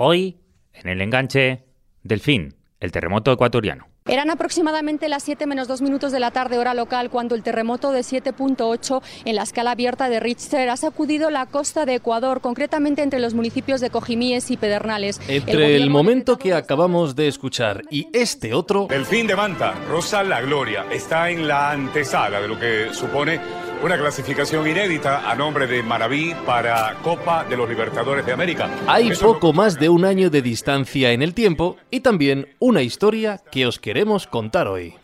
Hoy, en el enganche, Delfín, el terremoto ecuatoriano. Eran aproximadamente las 7 menos 2 minutos de la tarde hora local cuando el terremoto de 7.8 en la escala abierta de Richter ha sacudido la costa de Ecuador, concretamente entre los municipios de Cojimíes y Pedernales. Entre el, momento que acabamos de escuchar y este otro... Delfín de Manta, Rosa La Gloria, está en la antesala de lo que supone una clasificación inédita a nombre de Maraví para Copa de los Libertadores de América. Hay poco más de un año de distancia en el tiempo y también una historia que os queremos contar hoy.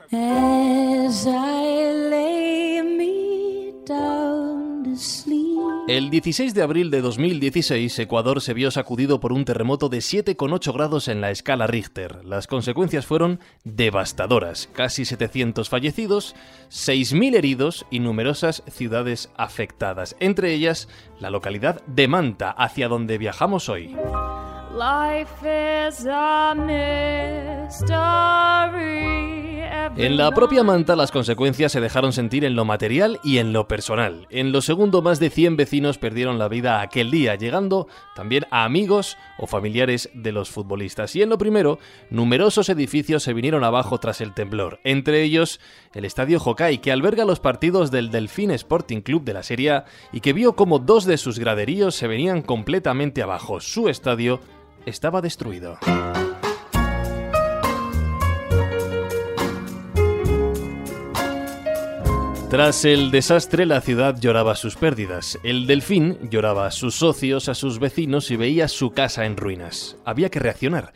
El 16 de abril de 2016, Ecuador se vio sacudido por un terremoto de 7,8 grados en la escala Richter. Las consecuencias fueron devastadoras. Casi 700 fallecidos, 6.000 heridos y numerosas ciudades afectadas. Entre ellas, la localidad de Manta, hacia donde viajamos hoy. En la propia Manta las consecuencias se dejaron sentir en lo material y en lo personal. En lo segundo más de 100 vecinos perdieron la vida aquel día, llegando también a amigos o familiares de los futbolistas. Y en lo primero, numerosos edificios se vinieron abajo tras el temblor, entre ellos el Estadio Hokai, que alberga los partidos del Delfín Sporting Club de la Serie A y que vio como dos de sus graderíos se venían completamente abajo. Su estadio estaba destruido. Tras el desastre, la ciudad lloraba sus pérdidas. El delfín lloraba a sus socios, a sus vecinos y veía su casa en ruinas. Había que reaccionar.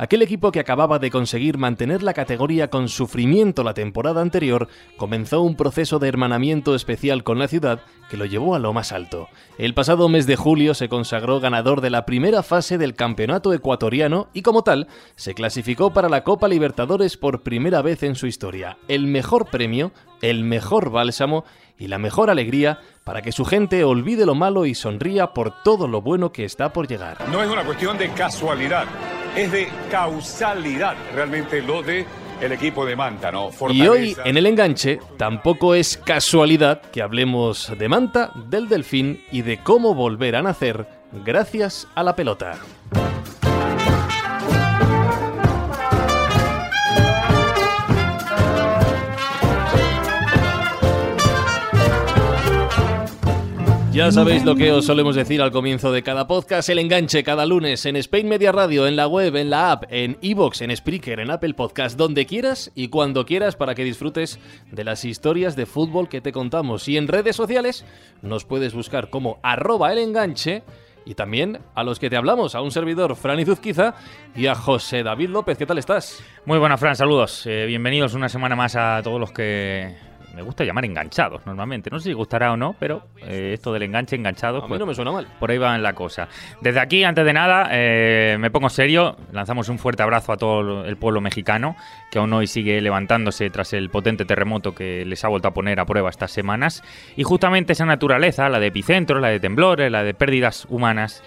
Aquel equipo que acababa de conseguir mantener la categoría con sufrimiento la temporada anterior comenzó un proceso de hermanamiento especial con la ciudad que lo llevó a lo más alto. El pasado mes de julio se consagró ganador de la primera fase del Campeonato Ecuatoriano y como tal se clasificó para la Copa Libertadores por primera vez en su historia. El mejor premio, el mejor bálsamo y la mejor alegría para que su gente olvide lo malo y sonría por todo lo bueno que está por llegar. No es una cuestión de casualidad es de causalidad realmente lo de el equipo de Manta, ¿no? Y hoy en el enganche tampoco es casualidad que hablemos de Manta, del Delfín y de cómo volver a nacer gracias a la pelota. Ya sabéis lo que os solemos decir al comienzo de cada podcast, el enganche cada lunes en Spain Media Radio, en la web, en la app, en iBox, en Spreaker, en Apple Podcast, donde quieras y cuando quieras para que disfrutes de las historias de fútbol que te contamos. Y en redes sociales nos puedes buscar como arroba el enganche y también a los que te hablamos, a un servidor, Fran Izuzquiza, y a José David López. ¿Qué tal estás? Muy buena, Fran, saludos. Eh, bienvenidos una semana más a todos los que me gusta llamar enganchados normalmente. No sé si gustará o no, pero eh, esto del enganche enganchado. pues, no me suena mal. Por ahí va la cosa. Desde aquí, antes de nada, eh, me pongo serio. Lanzamos un fuerte abrazo a todo el pueblo mexicano, que aún hoy sigue levantándose tras el potente terremoto que les ha vuelto a poner a prueba estas semanas. Y justamente esa naturaleza, la de epicentros, la de temblores, la de pérdidas humanas,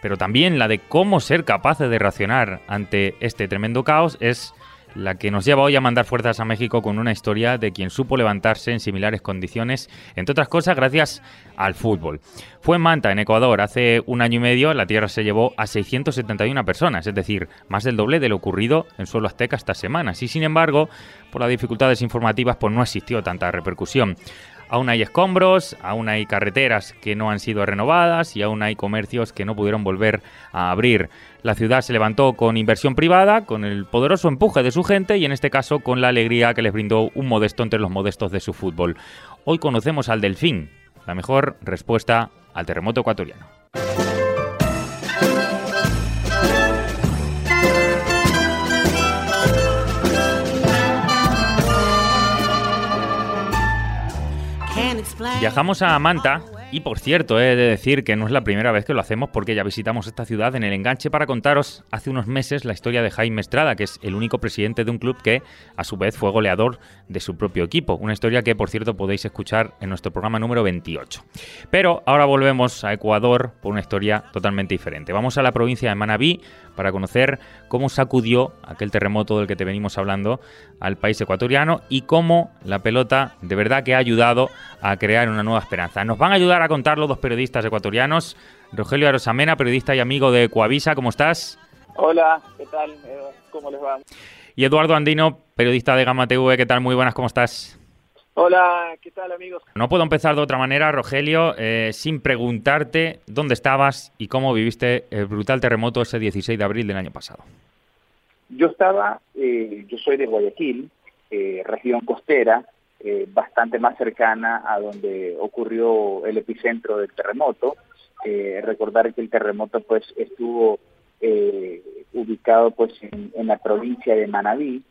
pero también la de cómo ser capaces de reaccionar ante este tremendo caos, es la que nos lleva hoy a mandar fuerzas a México con una historia de quien supo levantarse en similares condiciones, entre otras cosas gracias al fútbol. Fue en Manta, en Ecuador, hace un año y medio la tierra se llevó a 671 personas, es decir, más del doble de lo ocurrido en suelo azteca estas semanas, y sin embargo, por las dificultades informativas, pues no existió tanta repercusión. Aún hay escombros, aún hay carreteras que no han sido renovadas y aún hay comercios que no pudieron volver a abrir. La ciudad se levantó con inversión privada, con el poderoso empuje de su gente y en este caso con la alegría que les brindó un modesto entre los modestos de su fútbol. Hoy conocemos al Delfín, la mejor respuesta al terremoto ecuatoriano. Viajamos a Manta y por cierto, he de decir que no es la primera vez que lo hacemos porque ya visitamos esta ciudad en el enganche para contaros hace unos meses la historia de Jaime Estrada, que es el único presidente de un club que a su vez fue goleador de su propio equipo. Una historia que por cierto podéis escuchar en nuestro programa número 28. Pero ahora volvemos a Ecuador por una historia totalmente diferente. Vamos a la provincia de Manabí para conocer cómo sacudió aquel terremoto del que te venimos hablando al país ecuatoriano y cómo la pelota de verdad que ha ayudado a crear una nueva esperanza. Nos van a ayudar a contarlo dos periodistas ecuatorianos. Rogelio Arosamena, periodista y amigo de Coavisa, ¿cómo estás? Hola, ¿qué tal? ¿Cómo les va? Y Eduardo Andino, periodista de Gama TV, ¿qué tal? Muy buenas, ¿cómo estás? Hola, ¿qué tal amigos? No puedo empezar de otra manera, Rogelio, eh, sin preguntarte dónde estabas y cómo viviste el brutal terremoto ese 16 de abril del año pasado. Yo estaba, eh, yo soy de Guayaquil, eh, región costera, bastante más cercana a donde ocurrió el epicentro del terremoto. recordar que el terremoto pues estuvo ubicado pues en, la provincia de Manabí,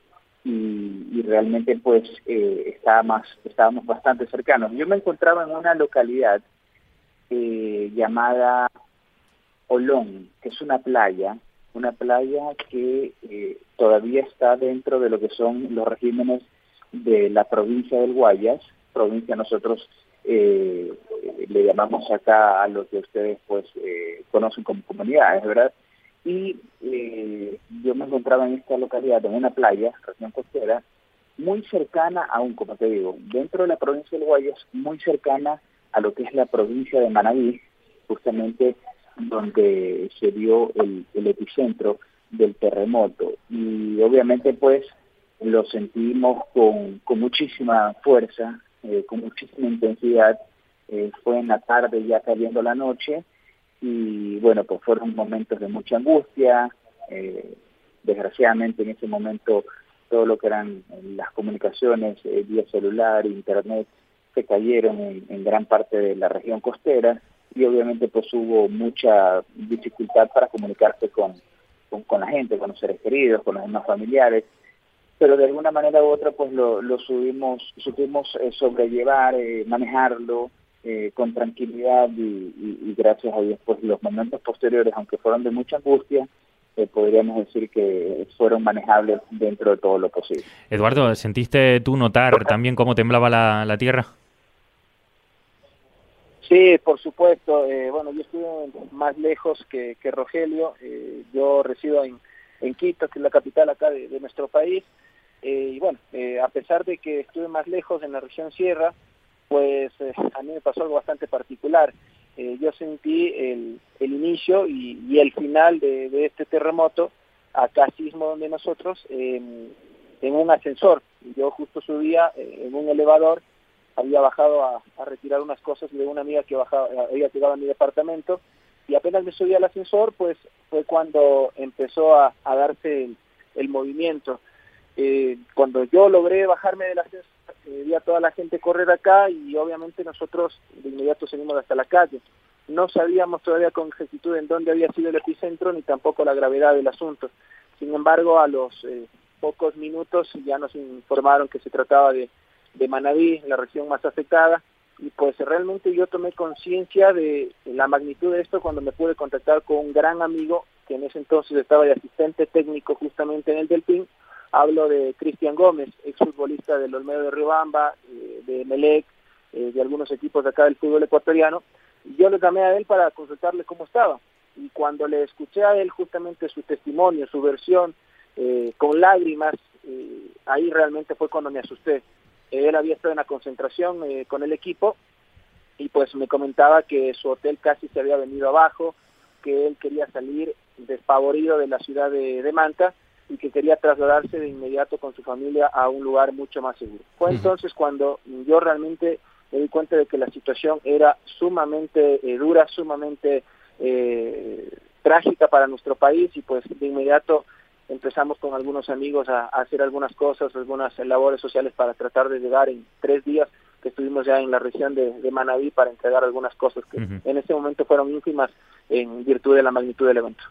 y, realmente pues eh, estábamos, estábamos bastante cercanos. Yo me encontraba en una localidad eh, llamada Olón, que es una playa, una playa que eh, todavía está dentro de lo que son los regímenes de la provincia del Guayas, provincia nosotros eh, le llamamos acá a lo que ustedes pues conocen como comunidades, ¿verdad? Y eh, yo me encontraba en esta localidad, en una playa, región costera, muy cercana aún, como te digo, dentro de la provincia del Guayas, muy cercana a lo que es la provincia de Manabí, justamente donde se dio el, epicentro del terremoto. Y obviamente pues lo sentimos con, con muchísima fuerza, eh, con muchísima intensidad. Eh, fue en la tarde ya cayendo la noche y bueno, pues fueron momentos de mucha angustia, eh, desgraciadamente en ese momento todo lo que eran las comunicaciones eh, vía celular, internet, se cayeron en, gran parte de la región costera y obviamente pues hubo mucha dificultad para comunicarse con, con, la gente, con los seres queridos, con los demás familiares, pero de alguna manera u otra pues lo, lo subimos, supimos eh, sobrellevar, manejarlo, eh, con tranquilidad y, gracias a Dios, pues los momentos posteriores, aunque fueron de mucha angustia, eh, podríamos decir que fueron manejables dentro de todo lo posible. Eduardo, ¿sentiste tú notar también cómo temblaba la, tierra? Sí, por supuesto. Eh, bueno, yo estuve más lejos que, Rogelio. yo resido en, Quito, que es la capital acá de, de nuestro país. y bueno, a pesar de que estuve más lejos en la región Sierra, pues eh, a mí me pasó algo bastante particular. Eh, yo sentí el, el inicio y, el final de, este terremoto acá sismo donde nosotros en un ascensor. Yo justo subía eh, en un elevador, había bajado a, retirar unas cosas de una amiga que bajaba, había llegado a mi departamento y apenas me subí al ascensor, pues fue cuando empezó a, darse el, movimiento. cuando yo logré bajarme del ascensor, eh, vi a toda la gente correr acá y obviamente nosotros de inmediato seguimos hasta la calle. No sabíamos todavía con exactitud en dónde había sido el epicentro ni tampoco la gravedad del asunto. Sin embargo, a los eh, pocos minutos ya nos informaron que se trataba de, de Manabí, la región más afectada, y pues realmente yo tomé conciencia de la magnitud de esto cuando me pude contactar con un gran amigo que en ese entonces estaba de asistente técnico justamente en el Delfín, Hablo de Cristian Gómez, exfutbolista del Olmedo de Riobamba, eh, de Melec, eh, de algunos equipos de acá del fútbol ecuatoriano. Yo le llamé a él para consultarle cómo estaba. Y cuando le escuché a él justamente su testimonio, su versión, eh, con lágrimas, ahí realmente fue cuando me asusté. Él había estado en la concentración con el equipo y pues me comentaba que su hotel casi se había venido abajo, que él quería salir despavorido de la ciudad de Manta y que quería trasladarse de inmediato con su familia a un lugar mucho más seguro. Fue entonces cuando yo realmente me di cuenta de que la situación era sumamente eh, dura, sumamente eh, trágica para nuestro país y pues de inmediato empezamos con algunos amigos a, hacer algunas cosas, algunas labores sociales para tratar de llegar en tres días que estuvimos ya en la región de, de Manabí para entregar algunas cosas que en ese momento fueron ínfimas en virtud de la magnitud del evento.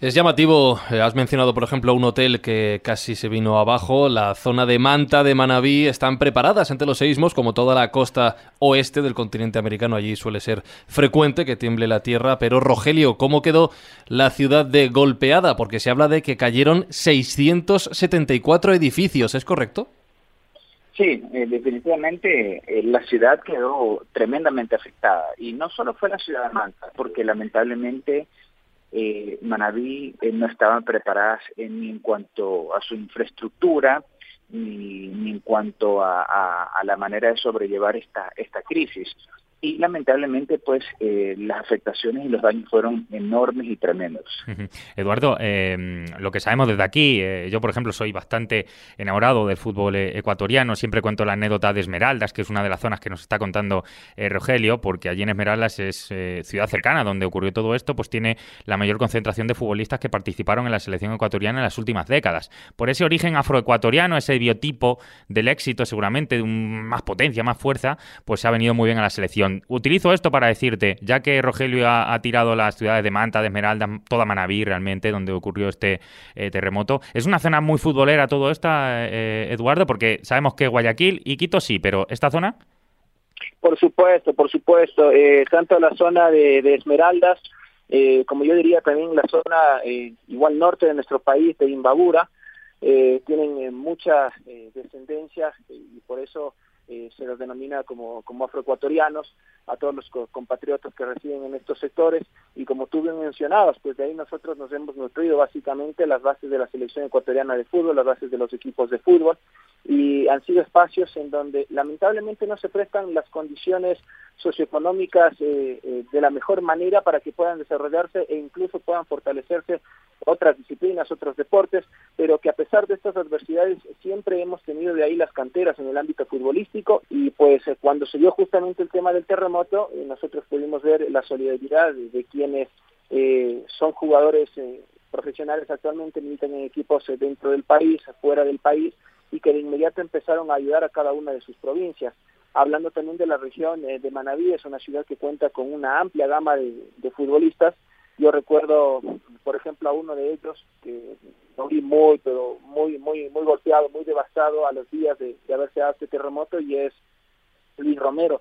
Es llamativo, eh, has mencionado por ejemplo un hotel que casi se vino abajo, la zona de Manta, de Manabí, están preparadas ante los seísmos como toda la costa oeste del continente americano, allí suele ser frecuente que tiemble la tierra, pero Rogelio, ¿cómo quedó la ciudad de golpeada? Porque se habla de que cayeron 674 edificios, ¿es correcto? Sí, eh, definitivamente eh, la ciudad quedó tremendamente afectada y no solo fue la ciudad de Manta, porque lamentablemente eh, Manabí no estaban preparadas ni en cuanto a su infraestructura ni, en cuanto a, la manera de sobrellevar esta, esta crisis. Y lamentablemente pues eh, las afectaciones y los daños fueron enormes y tremendos. Eduardo, em, lo que sabemos desde aquí, eh, yo por ejemplo soy bastante enamorado del fútbol eh, ecuatoriano, siempre cuento la anécdota de Esmeraldas, que es una de las zonas que nos está contando Rogelio, porque allí en Esmeraldas es ciudad cercana donde ocurrió todo esto, pues tiene la mayor concentración de futbolistas que participaron en la selección ecuatoriana en las últimas décadas. Por ese origen afroecuatoriano, ese biotipo del éxito seguramente, de más potencia, más fuerza, pues ha venido muy bien a la selección. Utilizo esto para decirte, ya que Rogelio ha, tirado las ciudades de Manta, de Esmeralda, toda Manabí realmente, donde ocurrió este eh, terremoto. Es una zona muy futbolera todo esto, eh, Eduardo, porque sabemos que Guayaquil y Quito sí, pero ¿esta zona? Por supuesto, por supuesto. Eh, tanto la zona de, Esmeraldas, como yo diría también la zona igual norte de nuestro país, de Imbabura, tienen muchas descendencias y por eso eh, se los denomina como, como afroecuatorianos, a todos los compatriotas que residen en estos sectores, y como tú bien mencionabas, pues de ahí nosotros nos hemos nutrido básicamente las bases de la selección ecuatoriana de fútbol, las bases de los equipos de fútbol, y han sido espacios en donde lamentablemente no se prestan las condiciones socioeconómicas eh, eh, de la mejor manera para que puedan desarrollarse e incluso puedan fortalecerse otras disciplinas, otros deportes, pero que a pesar de estas adversidades siempre hemos tenido de ahí las canteras en el ámbito futbolístico y pues eh, cuando se dio justamente el tema del terremoto, nosotros pudimos ver la solidaridad de, quienes son jugadores profesionales actualmente, militan en equipos dentro del país, fuera del país, y que de inmediato empezaron a ayudar a cada una de sus provincias. Hablando también de la región eh, de Manabí, es una ciudad que cuenta con una amplia gama de, futbolistas. Yo recuerdo, por ejemplo, a uno de ellos que lo vi muy, pero muy, muy, muy golpeado, muy devastado a los días de, haberse dado este terremoto y es Luis Romero,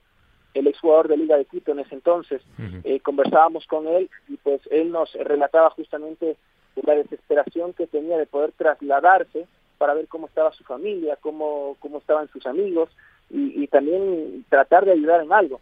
el exjugador de Liga de Quito en ese entonces. Eh, conversábamos con él y pues él nos relataba justamente la desesperación que tenía de poder trasladarse para ver cómo estaba su familia, cómo, cómo estaban sus amigos y, también tratar de ayudar en algo.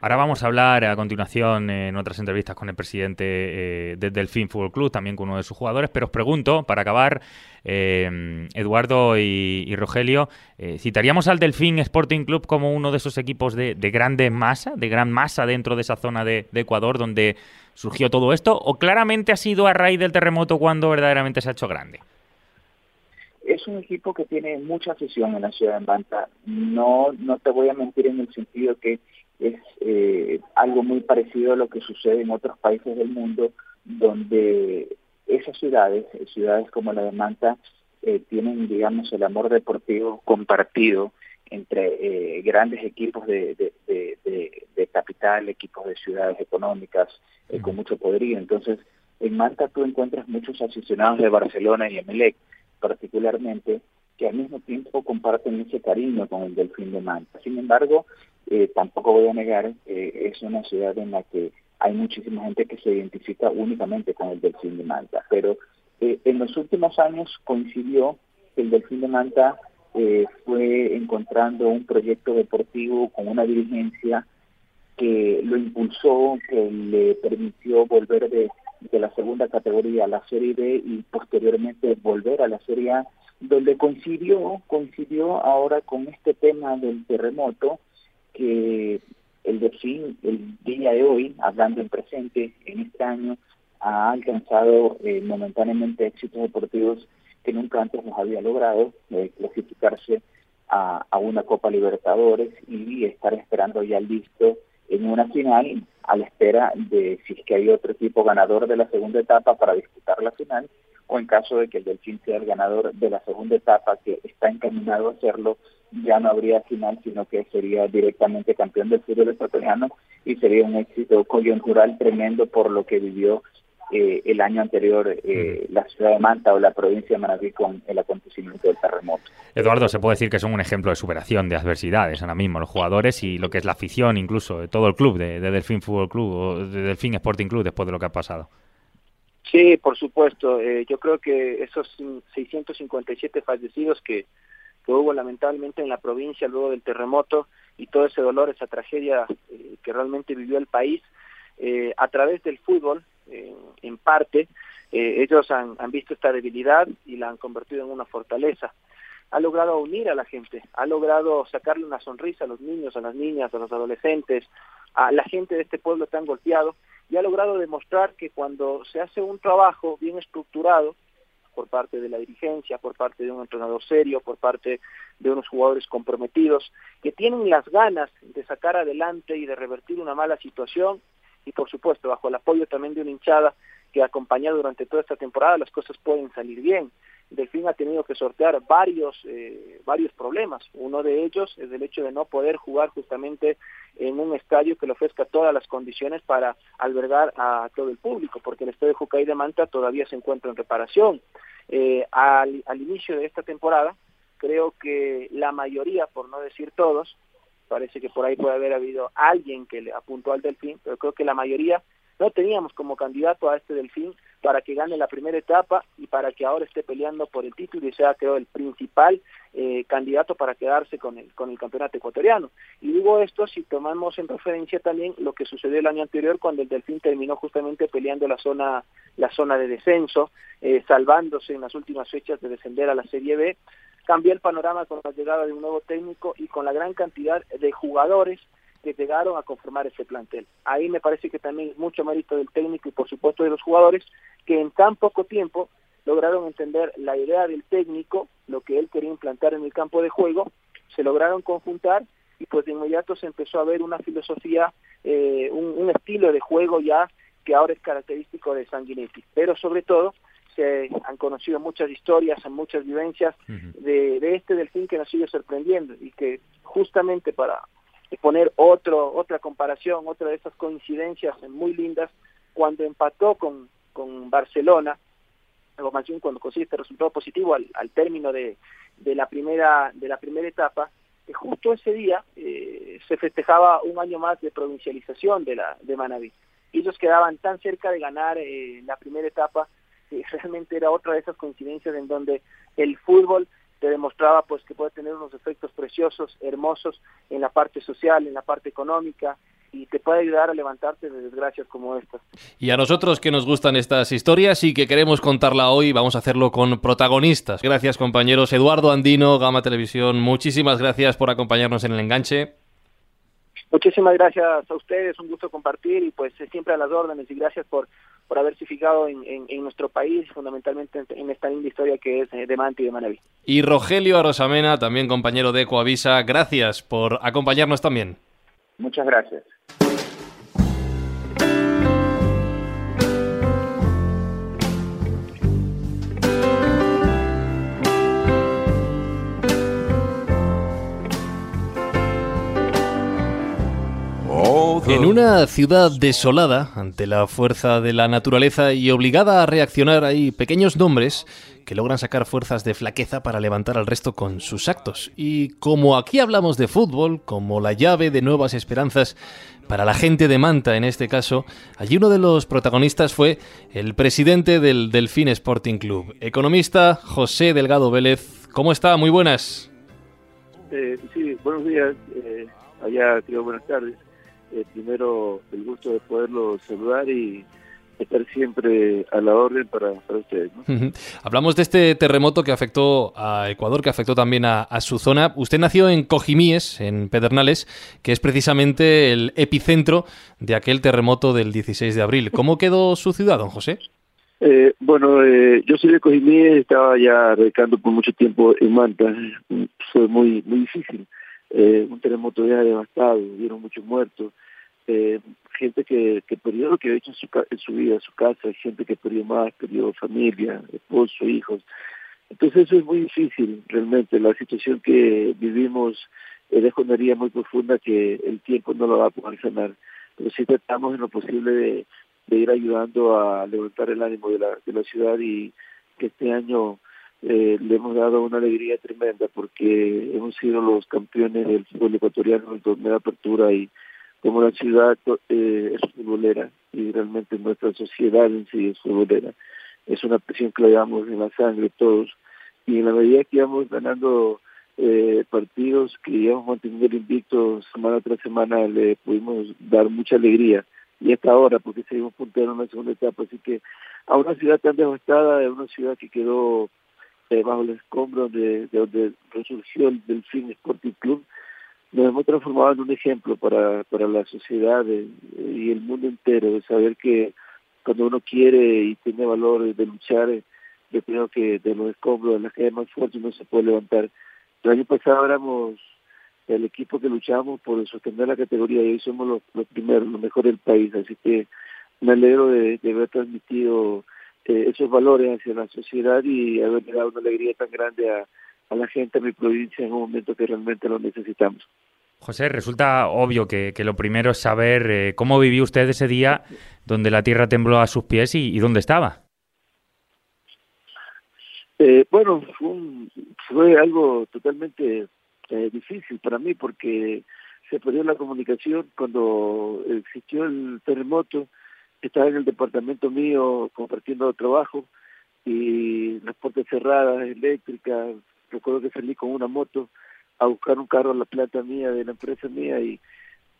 Ahora vamos a hablar a continuación en otras entrevistas con el presidente eh, del Delfín Fútbol Club, también con uno de sus jugadores, pero os pregunto, para acabar, eh, Eduardo y, Rogelio, eh, ¿citaríamos al Delfín Sporting Club como uno de esos equipos de, grande masa, de gran masa dentro de esa zona de, Ecuador donde surgió todo esto? ¿O claramente ha sido a raíz del terremoto cuando verdaderamente se ha hecho grande? Es un equipo que tiene mucha afición en la ciudad de Manta. No, no te voy a mentir en el sentido que es eh, algo muy parecido a lo que sucede en otros países del mundo, donde esas ciudades, ciudades como la de Manta, eh, tienen, digamos, el amor deportivo compartido entre eh, grandes equipos de, de, capital, equipos de ciudades económicas con mucho poderío. Entonces, en Manta tú encuentras muchos aficionados de Barcelona y Emelec, particularmente, que al mismo tiempo comparten ese cariño con el Delfín de Manta. Sin embargo, eh, tampoco voy a negar, eh, es una ciudad en la que hay muchísima gente que se identifica únicamente con el Delfín de Manta, pero eh, en los últimos años coincidió que el Delfín de Manta fue encontrando un proyecto deportivo con una dirigencia que lo impulsó, que le permitió volver de de la segunda categoría a la Serie B y posteriormente volver a la Serie A, donde coincidió, coincidió ahora con este tema del terremoto que el Delfín el día de hoy, hablando en presente, en este año, ha alcanzado eh, momentáneamente éxitos deportivos que nunca antes nos había logrado, eh, clasificarse a, a, una Copa Libertadores y estar esperando ya listo en una final a la espera de si es que hay otro equipo ganador de la segunda etapa para disputar la final o en caso de que el Delfín sea el ganador de la segunda etapa que está encaminado a hacerlo ya no habría final sino que sería directamente campeón del fútbol ecuatoriano y sería un éxito coyuntural tremendo por lo que vivió eh, el año anterior eh, la ciudad de Manta o la provincia de Manaví con el acontecimiento del terremoto. Eduardo, se puede decir que son un ejemplo de superación de adversidades ahora mismo, los jugadores y lo que es la afición, incluso de todo el club, de, Delfín Fútbol Club o de Delfín Sporting Club, después de lo que ha pasado. Sí, por supuesto. Eh, yo creo que esos 657 fallecidos que, que, hubo lamentablemente en la provincia luego del terremoto y todo ese dolor, esa tragedia que realmente vivió el país, a través del fútbol en parte, eh, ellos han, visto esta debilidad y la han convertido en una fortaleza. ha logrado unir a la gente, ha logrado sacarle una sonrisa a los niños, a las niñas, a los adolescentes, a la gente de este pueblo tan golpeado y ha logrado demostrar que cuando se hace un trabajo bien estructurado por parte de la dirigencia, por parte de un entrenador serio, por parte de unos jugadores comprometidos, que tienen las ganas de sacar adelante y de revertir una mala situación y por supuesto bajo el apoyo también de una hinchada que acompañado durante toda esta temporada las cosas pueden salir bien. Delfín ha tenido que sortear varios, eh, varios problemas. Uno de ellos es el hecho de no poder jugar justamente en un estadio que le ofrezca todas las condiciones para albergar a todo el público, porque el estadio Jucay de Manta todavía se encuentra en reparación. Eh, al, al inicio de esta temporada, creo que la mayoría, por no decir todos, parece que por ahí puede haber habido alguien que le apuntó al Delfín, pero creo que la mayoría no teníamos como candidato a este Delfín para que gane la primera etapa y para que ahora esté peleando por el título y sea creo el principal eh, candidato para quedarse con el con el campeonato ecuatoriano. Y digo esto si tomamos en referencia también lo que sucedió el año anterior cuando el Delfín terminó justamente peleando la zona la zona de descenso eh, salvándose en las últimas fechas de descender a la Serie B. Cambió el panorama con la llegada de un nuevo técnico y con la gran cantidad de jugadores que llegaron a conformar ese plantel. Ahí me parece que también es mucho mérito del técnico y por supuesto de los jugadores que en tan poco tiempo lograron entender la idea del técnico, lo que él quería implantar en el campo de juego, se lograron conjuntar y pues de inmediato se empezó a ver una filosofía, eh, un, estilo de juego ya que ahora es característico de Sanguinetti, pero sobre todo se han conocido muchas historias, muchas vivencias de, de este delfín que nos sigue sorprendiendo y que justamente para poner otro, otra comparación, otra de esas coincidencias muy lindas, cuando empató con, con Barcelona, o más bien cuando consiguió este resultado positivo al, término de, de, la primera, de la primera etapa, que justo ese día eh, se festejaba un año más de provincialización de, la, de Manaví. Ellos quedaban tan cerca de ganar eh, la primera etapa que realmente era otra de esas coincidencias en donde el fútbol te demostraba pues que puede tener unos efectos preciosos, hermosos en la parte social, en la parte económica y te puede ayudar a levantarte de desgracias como estas. Y a nosotros que nos gustan estas historias y que queremos contarla hoy, vamos a hacerlo con protagonistas. Gracias compañeros. Eduardo Andino, Gama Televisión, muchísimas gracias por acompañarnos en el enganche. Muchísimas gracias a ustedes, un gusto compartir y pues siempre a las órdenes y gracias por, por haberse fijado en, en, nuestro país, fundamentalmente en, esta linda historia que es de Manti y de Manaví. Y Rogelio Arosamena, también compañero de Coavisa, gracias por acompañarnos también. Muchas gracias. En una ciudad desolada ante la fuerza de la naturaleza y obligada a reaccionar hay pequeños nombres que logran sacar fuerzas de flaqueza para levantar al resto con sus actos. Y como aquí hablamos de fútbol, como la llave de nuevas esperanzas para la gente de Manta en este caso, allí uno de los protagonistas fue el presidente del Delfín Sporting Club, economista José Delgado Vélez. ¿Cómo está? Muy buenas. Eh, sí, buenos días. Eh, allá, tío, buenas tardes. Eh, primero, el gusto de poderlo saludar y estar siempre a la orden para, ustedes. Hablamos de este terremoto que afectó a Ecuador, que afectó también a, su zona. Usted nació en Cojimíes, en Pedernales, que es precisamente el epicentro de aquel terremoto del 16 de abril. ¿Cómo quedó su ciudad, don José? Eh, bueno, eh, yo soy de Cojimíes, estaba ya radicando por mucho tiempo en Manta. Fue muy, muy difícil. Eh, un terremoto ya devastado, hubieron muchos muertos. Eh, gente que, que perdió lo que ha hecho en su, en su vida, su casa, gente que perdió más, perdió familia, esposo, hijos. Entonces eso es muy difícil realmente, la situación que vivimos es de una muy profunda que el tiempo no lo va a poder sanar, pero sí tratamos en lo posible de, de ir ayudando a levantar el ánimo de la, de la ciudad y que este año eh, le hemos dado una alegría tremenda porque hemos sido los campeones del fútbol ecuatoriano en el torneo de apertura y como la ciudad eh, es futbolera y realmente nuestra sociedad en sí es futbolera. Es una presión que le damos en la sangre todos y en la medida que íbamos ganando eh, partidos, que íbamos manteniendo el invicto semana tras semana, le pudimos dar mucha alegría y hasta ahora porque seguimos punteando en la segunda etapa. Así que a una ciudad tan devastada, a una ciudad que quedó eh, bajo los escombros de, donde resurgió el Delfín Sporting Club, nos hemos transformado en un ejemplo para, para la sociedad y el mundo entero, de saber que cuando uno quiere y tiene valor de luchar, yo creo que de los escombros, de las calle más fuertes, no se puede levantar. El año pasado éramos el equipo que luchamos por sostener la categoría y hoy somos los, primeros, los mejores del país. Así que me alegro de, haber transmitido eh, esos valores hacia la sociedad y haber dado una alegría tan grande a, la gente de mi provincia en un momento que realmente lo necesitamos. José, resulta obvio que, lo primero es saber eh, cómo vivió usted ese día donde la tierra tembló a sus pies y, dónde estaba. Eh, bueno, fue, algo totalmente eh, difícil para mí porque se perdió la comunicación cuando existió el terremoto. Estaba en el departamento mío compartiendo trabajo y las puertas cerradas, eléctricas. Recuerdo que salí con una moto a buscar un carro a la planta mía de la empresa mía y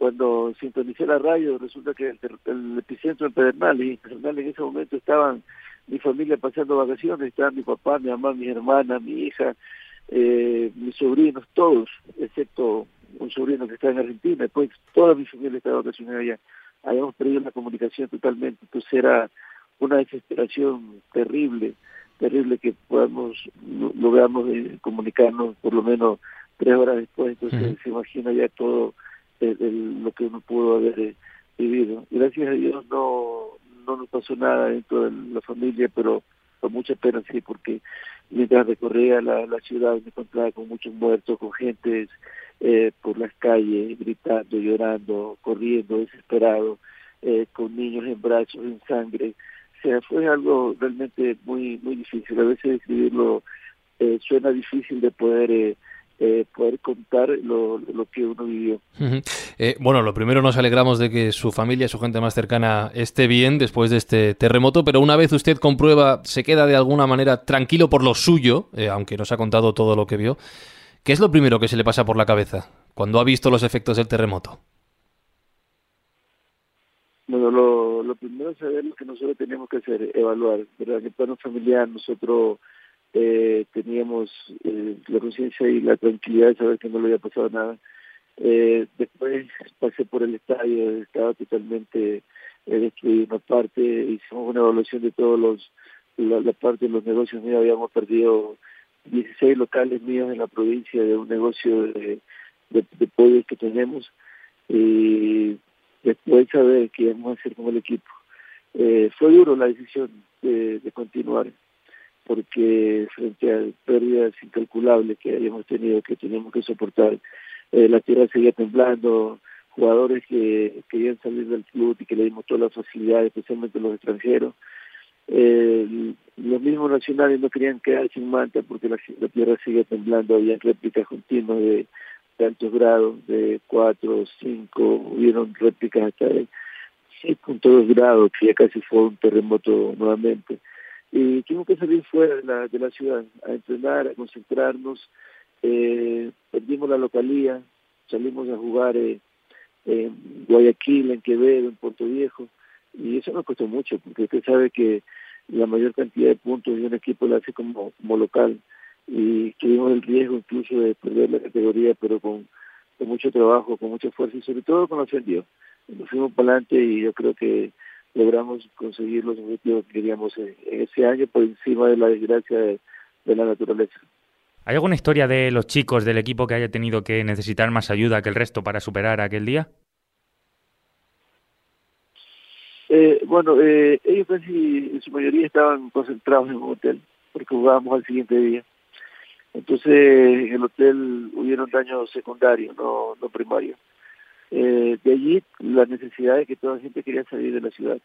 cuando sintonicé la radio resulta que el, epicentro en Pedernal y en Pedernal en ese momento estaban mi familia pasando vacaciones, estaban mi papá, mi mamá, mi hermana, mi hija, eh, mis sobrinos, todos, excepto un sobrino que está en Argentina, después toda mi familia estaba de vacaciones allá. Habíamos perdido la comunicación totalmente, entonces era una desesperación terrible, terrible que podamos, logramos eh, comunicarnos por lo menos tres horas después, entonces se imagina ya todo lo que uno pudo haber eh, vivido. Gracias a Dios no, no nos pasó nada dentro de la familia, pero con mucha pena sí, porque mientras recorría la, la ciudad me encontraba con muchos muertos, con gente eh, por las calles, gritando, llorando, corriendo, desesperado, eh, con niños en brazos, en sangre. O sea, fue algo realmente muy muy difícil. A veces escribirlo eh, suena difícil de poder eh, eh, poder contar lo, que uno vivió. Eh, bueno, lo primero nos alegramos de que su familia, su gente más cercana esté bien después de este terremoto, pero una vez usted comprueba, se queda de alguna manera tranquilo por lo suyo, eh, aunque nos ha contado todo lo que vio. ¿Qué es lo primero que se le pasa por la cabeza cuando ha visto los efectos del terremoto? Bueno, lo, primero es saber lo que nosotros tenemos que hacer, evaluar. pero En el plano familiar, nosotros eh, teníamos eh, la conciencia y la tranquilidad de saber que no le había pasado nada. Eh, después pasé por el estadio, estaba totalmente eh, destruido una parte, hicimos una evaluación de todos los, la, parte de los negocios míos, habíamos perdido 16 locales míos en la provincia de un negocio de, de, pollo que tenemos y después saber qué íbamos a hacer con el equipo. Eh, fue duro la decisión de, de continuar porque frente a pérdidas incalculables que habíamos tenido, que teníamos que soportar, eh, la tierra seguía temblando, jugadores que querían salir del club y que le dimos todas las facilidades, especialmente los extranjeros. Eh, los mismos nacionales no querían quedarse en Manta porque la, tierra seguía temblando, había réplicas continuas de, altos grados, de 4, 5, hubieron réplicas hasta de 6.2 grados, que ya casi fue un terremoto nuevamente y tuvimos que salir fuera de la, de la ciudad a entrenar, a concentrarnos. Eh, perdimos la localía, salimos a jugar eh, en Guayaquil, en Quevedo, en Puerto Viejo, y eso nos costó mucho, porque usted sabe que la mayor cantidad de puntos de un equipo lo hace como, local, y tuvimos el riesgo incluso de perder la categoría, pero con, mucho trabajo, con mucha fuerza y sobre todo con los Dios. Nos fuimos para adelante y yo creo que logramos conseguir los objetivos que queríamos en, ese año por encima de la desgracia de, la naturaleza. ¿Hay alguna historia de los chicos del equipo que haya tenido que necesitar más ayuda que el resto para superar aquel día? Eh, bueno, eh, ellos casi en su mayoría estaban concentrados en un hotel porque jugábamos al siguiente día. Entonces en el hotel hubieron daños secundarios, no, no primarios. Eh, de allí la necesidad de que toda la gente quería salir de la ciudad.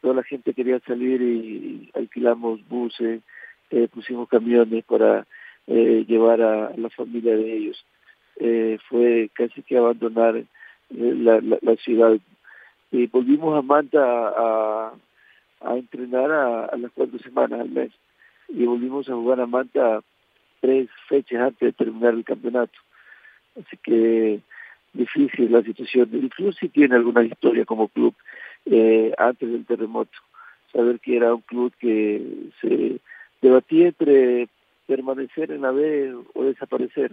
Toda la gente quería salir y alquilamos buses, eh, pusimos camiones para eh, llevar a, la familia de ellos. Eh, fue casi que abandonar eh, la, la, ciudad. Y volvimos a Manta a, a entrenar a, las cuatro semanas al mes. Y volvimos a jugar a Manta tres fechas antes de terminar el campeonato. Así que difícil la situación. El club sí tiene alguna historia como club eh, antes del terremoto. Saber que era un club que se debatía entre permanecer en la B o desaparecer.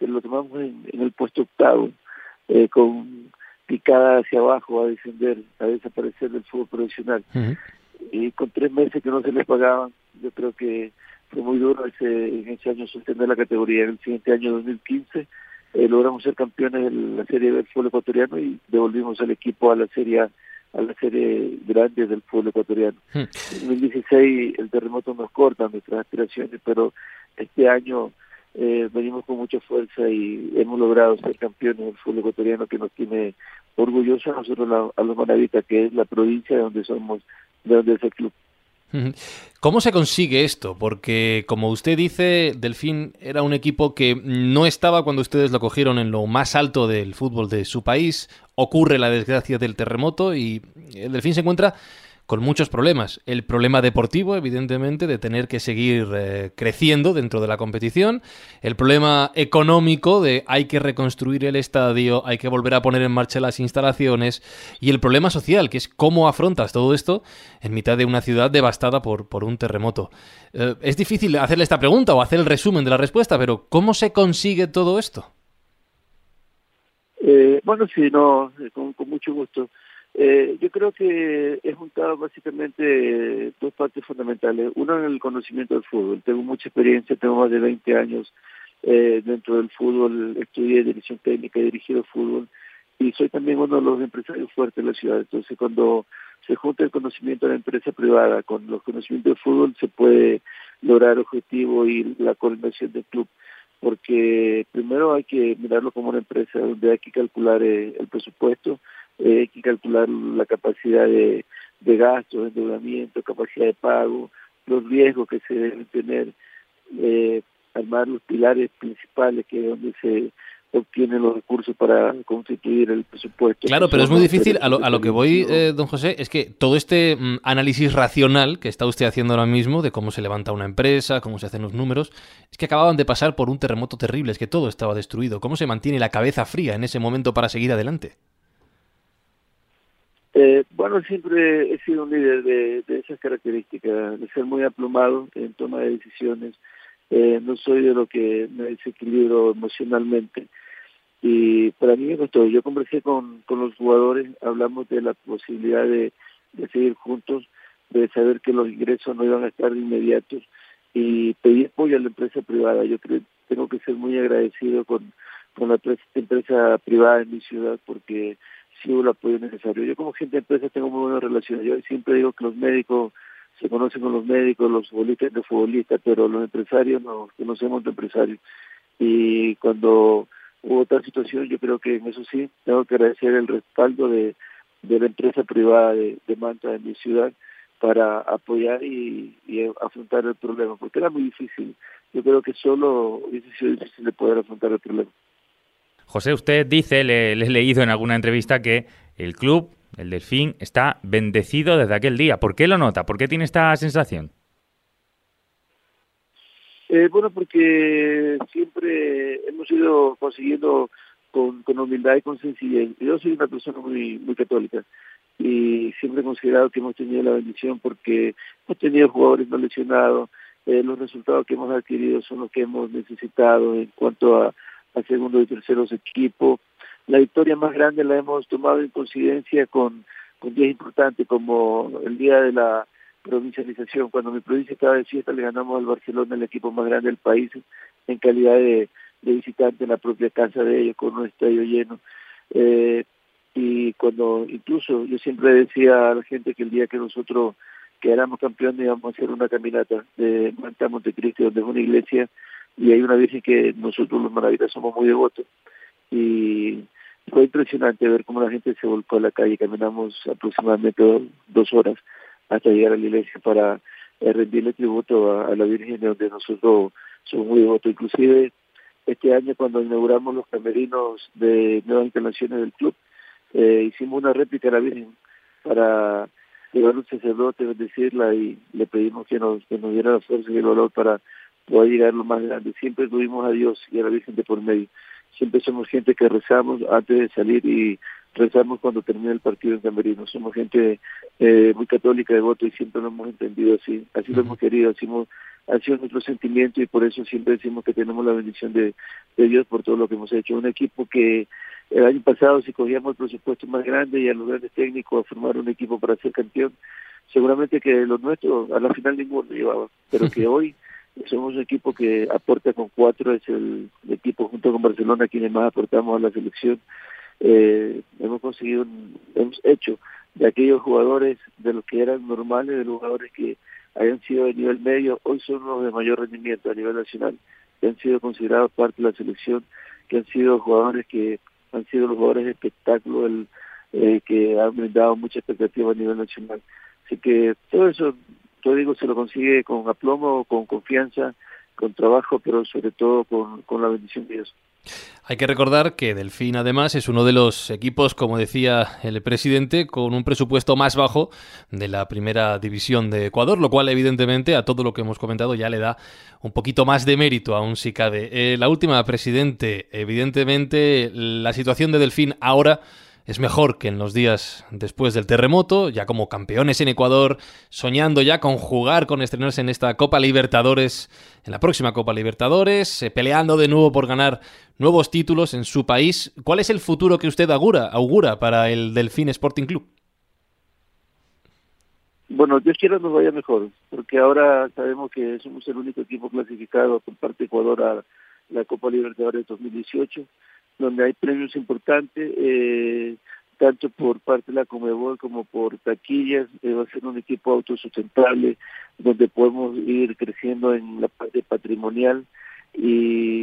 lo tomamos en, el puesto octavo, eh, con picada hacia abajo a descender, a desaparecer del fútbol profesional. Y con tres meses que no se les pagaban, yo creo que fue muy duro ese, en ese año sostener la categoría. En el siguiente año, 2015, eh, logramos ser campeones de la Serie del fútbol ecuatoriano y devolvimos al equipo a la Serie A a la serie grande del fútbol ecuatoriano. En 2016 el terremoto nos corta nuestras aspiraciones, pero este año eh, venimos con mucha fuerza y hemos logrado ser campeones del fútbol ecuatoriano que nos tiene orgullosos a nosotros a los manavitas, que es la provincia de donde somos, de donde es el club. ¿Cómo se consigue esto? Porque, como usted dice, Delfín era un equipo que no estaba cuando ustedes lo cogieron en lo más alto del fútbol de su país. Ocurre la desgracia del terremoto y el Delfín se encuentra con muchos problemas. El problema deportivo, evidentemente, de tener que seguir eh, creciendo dentro de la competición. El problema económico de hay que reconstruir el estadio, hay que volver a poner en marcha las instalaciones. Y el problema social, que es cómo afrontas todo esto en mitad de una ciudad devastada por, por un terremoto. Eh, es difícil hacerle esta pregunta o hacer el resumen de la respuesta, pero ¿cómo se consigue todo esto? Eh, bueno, sí, no, con mucho gusto. Eh, yo creo que he juntado básicamente dos partes fundamentales. Uno en el conocimiento del fútbol. Tengo mucha experiencia, tengo más de 20 años eh, dentro del fútbol, estudié dirección técnica, he dirigido fútbol y soy también uno de los empresarios fuertes de la ciudad. Entonces, cuando se junta el conocimiento de la empresa privada con los conocimientos del fútbol, se puede lograr objetivo y la coordinación del club porque primero hay que mirarlo como una empresa donde hay que calcular eh, el presupuesto, eh, hay que calcular la capacidad de, de gasto, de endeudamiento, capacidad de pago, los riesgos que se deben tener, eh, armar los pilares principales que es donde se obtienen los recursos para constituir el presupuesto. Claro, pero es muy difícil. A lo, a lo que voy, eh, don José, es que todo este mm, análisis racional que está usted haciendo ahora mismo de cómo se levanta una empresa, cómo se hacen los números, es que acababan de pasar por un terremoto terrible, es que todo estaba destruido. ¿Cómo se mantiene la cabeza fría en ese momento para seguir adelante? Eh, bueno, siempre he sido un líder de, de esas características, de ser muy aplomado en toma de decisiones. Eh, no soy de lo que me desequilibro emocionalmente. Y para mí me costó. Yo conversé con, con los jugadores, hablamos de la posibilidad de, de seguir juntos, de saber que los ingresos no iban a estar inmediatos y pedí apoyo a la empresa privada. Yo creo tengo que ser muy agradecido con, con la empresa privada en mi ciudad porque sí hubo el apoyo necesario. Yo como gente de empresa tengo muy buenas relaciones. Yo siempre digo que los médicos se conocen con los médicos, los futbolistas de futbolistas, pero los empresarios nos conocemos de empresarios. Y cuando hubo tal situación, yo creo que en eso sí tengo que agradecer el respaldo de, de la empresa privada de, de Manta en mi ciudad para apoyar y, y, afrontar el problema, porque era muy difícil. Yo creo que solo hubiese sido difícil de poder afrontar el problema. José, usted dice, le, he leído en alguna entrevista que el club, el Delfín, está bendecido desde aquel día. ¿Por qué lo nota? ¿Por qué tiene esta sensación? Eh, bueno, porque siempre hemos ido consiguiendo con, con, humildad y con sencillez. Yo soy una persona muy, muy católica y siempre he considerado que hemos tenido la bendición porque hemos tenido jugadores no lesionados, eh, los resultados que hemos adquirido son los que hemos necesitado en cuanto a al segundo y terceros equipos. La victoria más grande la hemos tomado en coincidencia con, con días importantes como el día de la provincialización. Cuando mi provincia estaba de fiesta le ganamos al Barcelona, el equipo más grande del país, en calidad de, visitante en la propia casa de ellos, con un estadio lleno. Eh, y cuando incluso yo siempre decía a la gente que el día que nosotros quedáramos campeones íbamos a hacer una caminata de Manta Montecristi, donde es una iglesia y hay una virgen que nosotros los maravitas somos muy devotos y fue impresionante ver cómo la gente se volcó a la calle, caminamos aproximadamente dos horas hasta llegar a la iglesia para eh, rendirle tributo a, la Virgen de donde nosotros somos muy devotos. Inclusive este año cuando inauguramos los camerinos de nuevas instalaciones del club, eh, hicimos una réplica a la Virgen para llevar un sacerdote, bendecirla y le pedimos que nos, que nos diera la fuerza y el valor para poder llegar lo más grande. Siempre tuvimos a Dios y a la Virgen de por medio. Siempre somos gente que rezamos antes de salir y rezamos cuando termina el partido en Camerino. Somos gente eh, muy católica de voto y siempre lo hemos entendido así, así lo hemos querido, así hemos, ha sido nuestro sentimiento y por eso siempre decimos que tenemos la bendición de, de Dios por todo lo que hemos hecho. Un equipo que el año pasado si cogíamos el presupuesto más grande y a los grandes técnicos a formar un equipo para ser campeón, seguramente que los nuestros a la final ninguno llevaba, pero que hoy somos un equipo que aporta con cuatro, es el, equipo junto con Barcelona quienes más aportamos a la selección. Eh, hemos conseguido, hemos hecho de aquellos jugadores, de los que eran normales, de los jugadores que hayan sido de nivel medio, hoy son los de mayor rendimiento a nivel nacional, que han sido considerados parte de la selección, que han sido jugadores que han sido los jugadores de espectáculo, el, eh, que han brindado mucha expectativa a nivel nacional. Así que todo eso yo digo, se lo consigue con aplomo, con confianza, con trabajo, pero sobre todo con, con la bendición de Dios. Hay que recordar que Delfín además es uno de los equipos, como decía el presidente, con un presupuesto más bajo de la primera división de Ecuador, lo cual evidentemente a todo lo que hemos comentado ya le da un poquito más de mérito aún si cabe. Eh, la última, presidente, evidentemente la situación de Delfín ahora es mejor que en los días después del terremoto, ya como campeones en Ecuador, soñando ya con jugar, con estrenarse en esta Copa Libertadores, en la próxima Copa Libertadores, eh, peleando de nuevo por ganar nuevos títulos en su país. ¿Cuál es el futuro que usted augura, augura para el Delfín Sporting Club? Bueno, Dios quiera nos vaya mejor, porque ahora sabemos que somos el único equipo clasificado por parte de Ecuador a la Copa Libertadores 2018 donde hay premios importantes, eh, tanto por parte de la Comebol como por taquillas, eh, va a ser un equipo autosustentable, donde podemos ir creciendo en la parte patrimonial y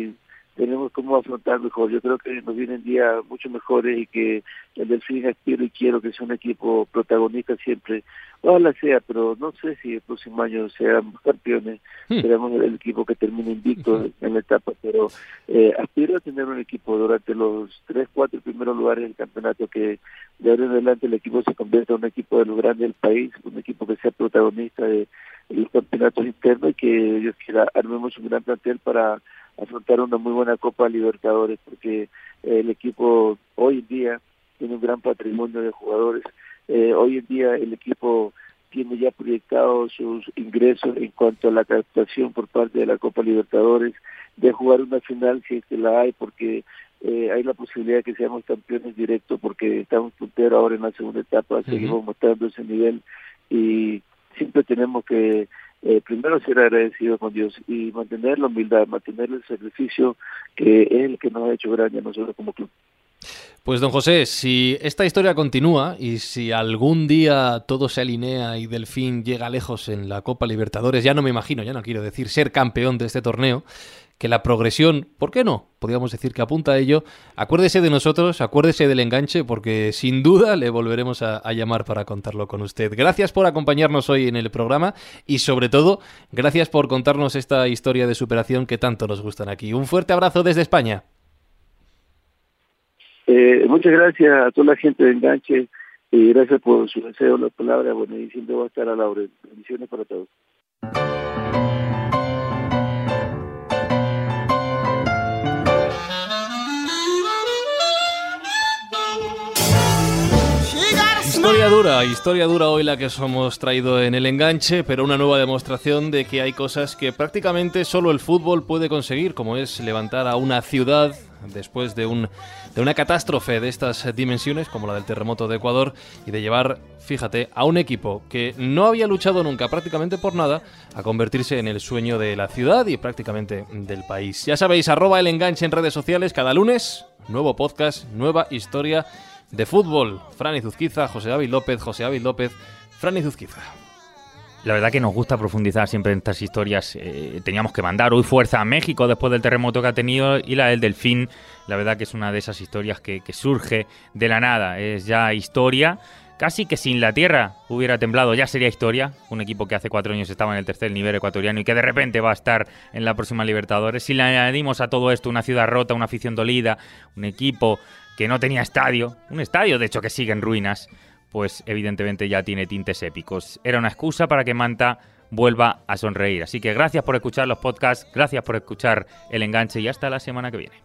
tenemos cómo afrontar mejor. Yo creo que nos vienen días mucho mejores y que el Delfín aspiro y quiero que sea un equipo protagonista siempre. Ojalá sea, pero no sé si el próximo año seamos campeones, hmm. seremos el equipo que termine invicto en la etapa, pero eh, aspiro a tener un equipo durante los tres, cuatro primeros lugares del campeonato que de ahora en adelante el equipo se convierta en un equipo de los grandes del país, un equipo que sea protagonista de, de los campeonatos internos y que Dios quiera armemos un gran plantel para afrontar una muy buena Copa Libertadores, porque eh, el equipo hoy en día tiene un gran patrimonio de jugadores. Eh, hoy en día el equipo tiene ya proyectado sus ingresos en cuanto a la captación por parte de la Copa Libertadores, de jugar una final si es que la hay, porque eh, hay la posibilidad de que seamos campeones directos, porque estamos punteros ahora en la segunda etapa, seguimos mostrando ese nivel y siempre tenemos que eh, primero ser agradecido con Dios y mantener la humildad, mantener el sacrificio que es el que nos ha hecho grande a nosotros como club. Pues don José, si esta historia continúa y si algún día todo se alinea y Delfín llega lejos en la Copa Libertadores, ya no me imagino, ya no quiero decir ser campeón de este torneo, que la progresión, ¿por qué no? Podríamos decir que apunta a ello. Acuérdese de nosotros, acuérdese del enganche, porque sin duda le volveremos a, llamar para contarlo con usted. Gracias por acompañarnos hoy en el programa y sobre todo, gracias por contarnos esta historia de superación que tanto nos gustan aquí. Un fuerte abrazo desde España. Eh, muchas gracias a toda la gente de Enganche y gracias por su deseo, la palabra, bueno, siempre va a estar a la hora. Bendiciones para todos. Historia dura, historia dura hoy la que os hemos traído en el enganche, pero una nueva demostración de que hay cosas que prácticamente solo el fútbol puede conseguir, como es levantar a una ciudad después de, un, de una catástrofe de estas dimensiones, como la del terremoto de Ecuador, y de llevar, fíjate, a un equipo que no había luchado nunca prácticamente por nada, a convertirse en el sueño de la ciudad y prácticamente del país. Ya sabéis, arroba el enganche en redes sociales cada lunes, nuevo podcast, nueva historia de fútbol. Fran Izuzquiza, José David López, José David López, Fran Izuzquiza. La verdad que nos gusta profundizar siempre en estas historias. Eh, teníamos que mandar hoy fuerza a México después del terremoto que ha tenido y la del Delfín. La verdad que es una de esas historias que, que surge de la nada. Es ya historia. Casi que sin la tierra hubiera temblado ya sería historia. Un equipo que hace cuatro años estaba en el tercer nivel ecuatoriano y que de repente va a estar en la próxima Libertadores. Si le añadimos a todo esto una ciudad rota, una afición dolida, un equipo que no tenía estadio, un estadio de hecho que sigue en ruinas, pues evidentemente ya tiene tintes épicos. Era una excusa para que Manta vuelva a sonreír. Así que gracias por escuchar los podcasts, gracias por escuchar el enganche y hasta la semana que viene.